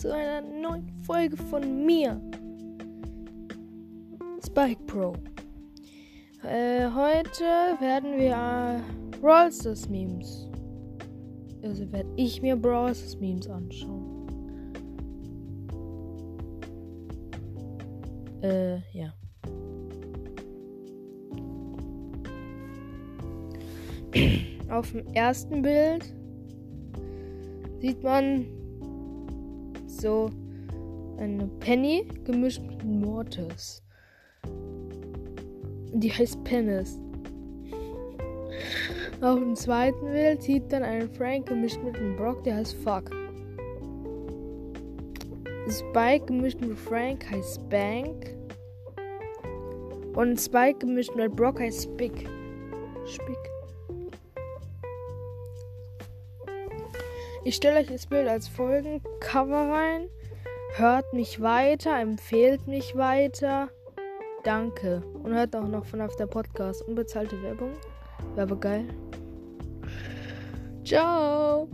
zu einer neuen Folge von mir. Spike Pro. Äh, heute werden wir äh, Brawl Stars Memes. Also werde ich mir Brawl Stars Memes anschauen. Äh, ja. Auf dem ersten Bild sieht man so eine Penny gemischt mit Mortis. Die heißt Penis. Auf dem zweiten Bild sieht man einen Frank gemischt mit einem Brock, der heißt Fuck. Spike gemischt mit Frank heißt Spank. Und Spike gemischt mit Brock heißt Spick. Spick. Ich stelle euch das Bild als Folgencover rein. Hört mich weiter, empfehlt mich weiter. Danke. Und hört auch noch von auf der Podcast. Unbezahlte Werbung. Werbe geil. Ciao.